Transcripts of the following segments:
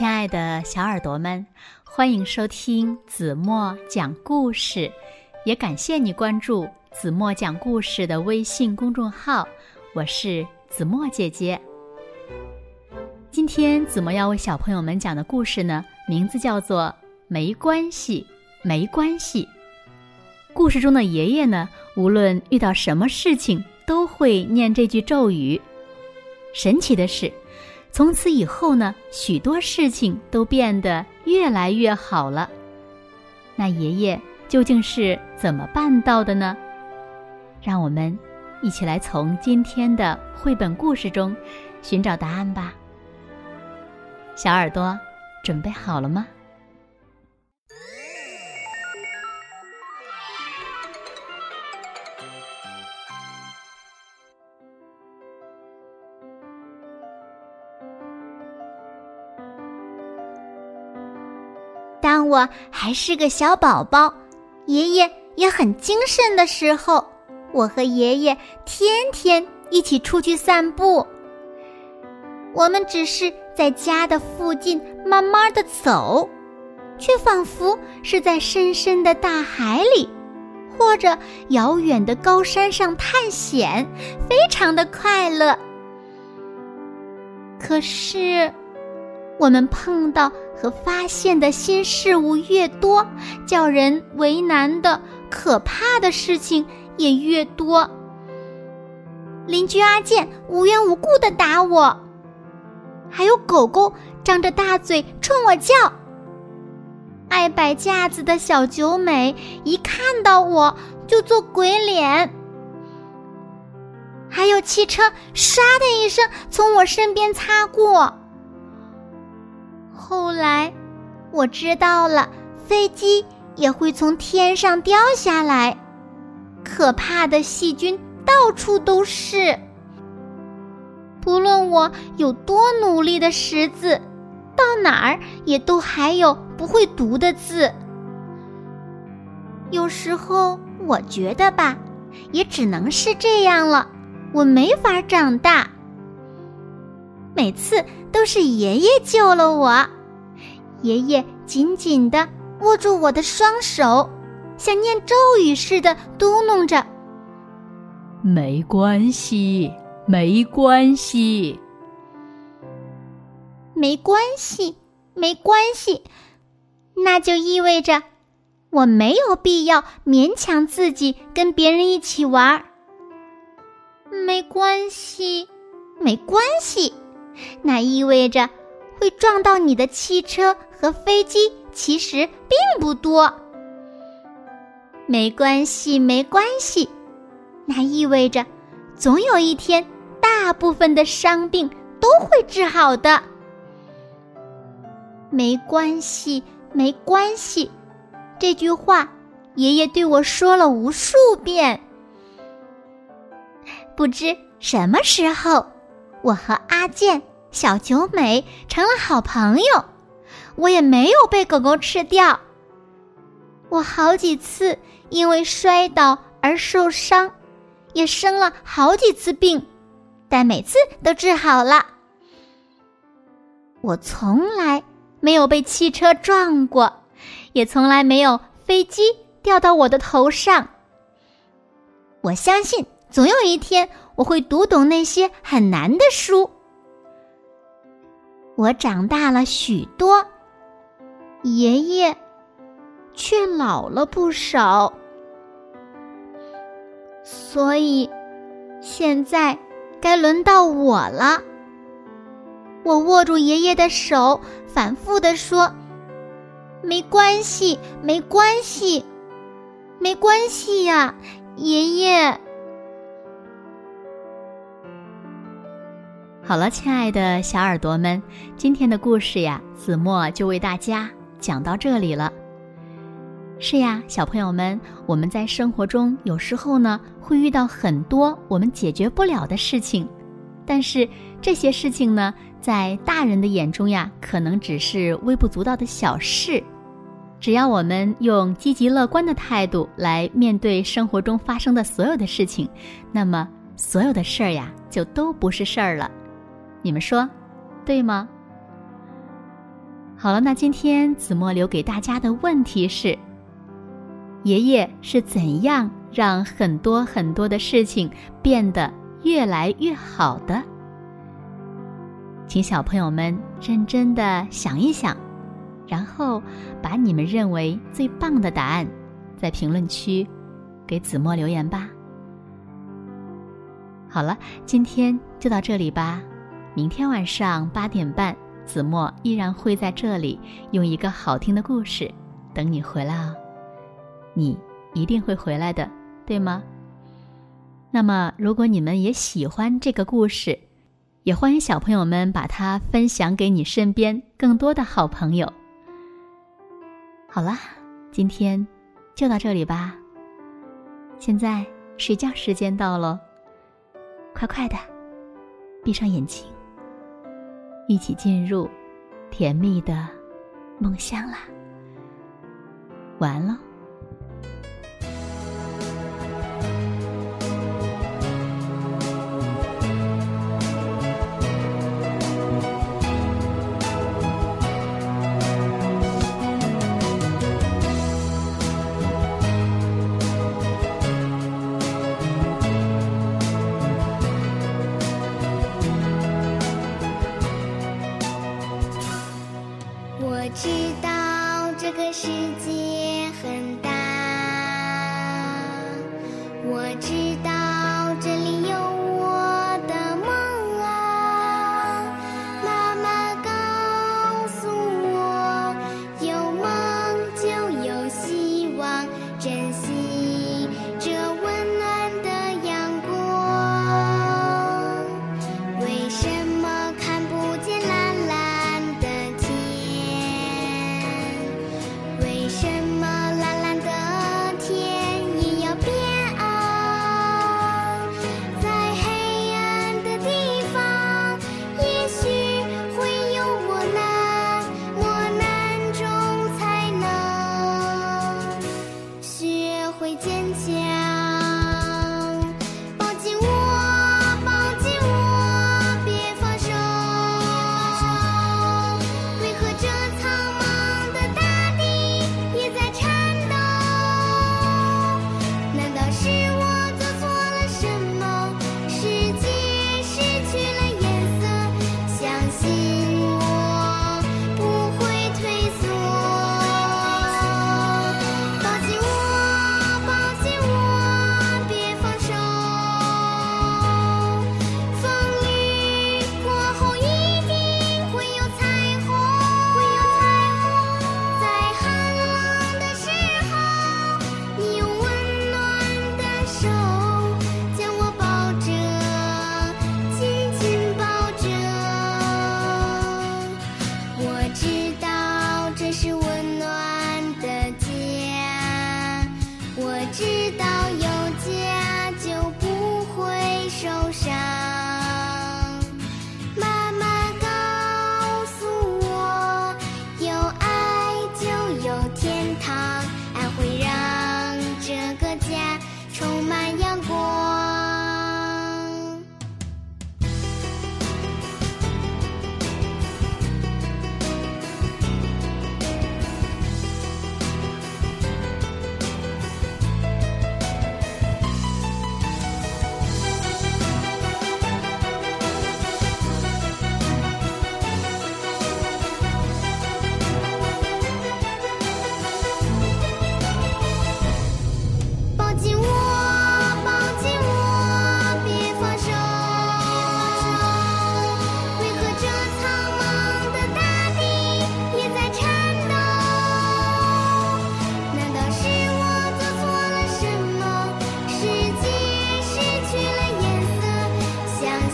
亲爱的小耳朵们，欢迎收听子墨讲故事，也感谢你关注子墨讲故事的微信公众号。我是子墨姐姐。今天子墨要为小朋友们讲的故事呢，名字叫做《没关系，没关系》。故事中的爷爷呢，无论遇到什么事情，都会念这句咒语。神奇的是。从此以后呢，许多事情都变得越来越好了。那爷爷究竟是怎么办到的呢？让我们一起来从今天的绘本故事中寻找答案吧。小耳朵，准备好了吗？当我还是个小宝宝，爷爷也很精神的时候，我和爷爷天天一起出去散步。我们只是在家的附近慢慢的走，却仿佛是在深深的大海里，或者遥远的高山上探险，非常的快乐。可是。我们碰到和发现的新事物越多，叫人为难的可怕的事情也越多。邻居阿健无缘无故的打我，还有狗狗张着大嘴冲我叫。爱摆架子的小九美一看到我就做鬼脸，还有汽车唰的一声从我身边擦过。后来，我知道了，飞机也会从天上掉下来，可怕的细菌到处都是。不论我有多努力的识字，到哪儿也都还有不会读的字。有时候我觉得吧，也只能是这样了，我没法长大。每次都是爷爷救了我。爷爷紧紧地握住我的双手，像念咒语似的嘟哝着：“没关系，没关系，没关系，没关系。”那就意味着我没有必要勉强自己跟别人一起玩。没关系，没关系。那意味着。会撞到你的汽车和飞机其实并不多，没关系，没关系，那意味着总有一天，大部分的伤病都会治好的。没关系，没关系，这句话爷爷对我说了无数遍。不知什么时候，我和阿健。小九美成了好朋友，我也没有被狗狗吃掉。我好几次因为摔倒而受伤，也生了好几次病，但每次都治好了。我从来没有被汽车撞过，也从来没有飞机掉到我的头上。我相信总有一天我会读懂那些很难的书。我长大了许多，爷爷却老了不少，所以现在该轮到我了。我握住爷爷的手，反复的说：“没关系，没关系，没关系呀，爷爷。”好了，亲爱的小耳朵们，今天的故事呀，子墨就为大家讲到这里了。是呀，小朋友们，我们在生活中有时候呢会遇到很多我们解决不了的事情，但是这些事情呢，在大人的眼中呀，可能只是微不足道的小事。只要我们用积极乐观的态度来面对生活中发生的所有的事情，那么所有的事儿呀，就都不是事儿了。你们说，对吗？好了，那今天子墨留给大家的问题是：爷爷是怎样让很多很多的事情变得越来越好的？请小朋友们认真的想一想，然后把你们认为最棒的答案在评论区给子墨留言吧。好了，今天就到这里吧。明天晚上八点半，子墨依然会在这里用一个好听的故事等你回来哦。你一定会回来的，对吗？那么，如果你们也喜欢这个故事，也欢迎小朋友们把它分享给你身边更多的好朋友。好啦，今天就到这里吧。现在睡觉时间到了。快快的，闭上眼睛，一起进入甜蜜的梦乡啦！完了。我知道这个世界很大。手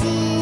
see.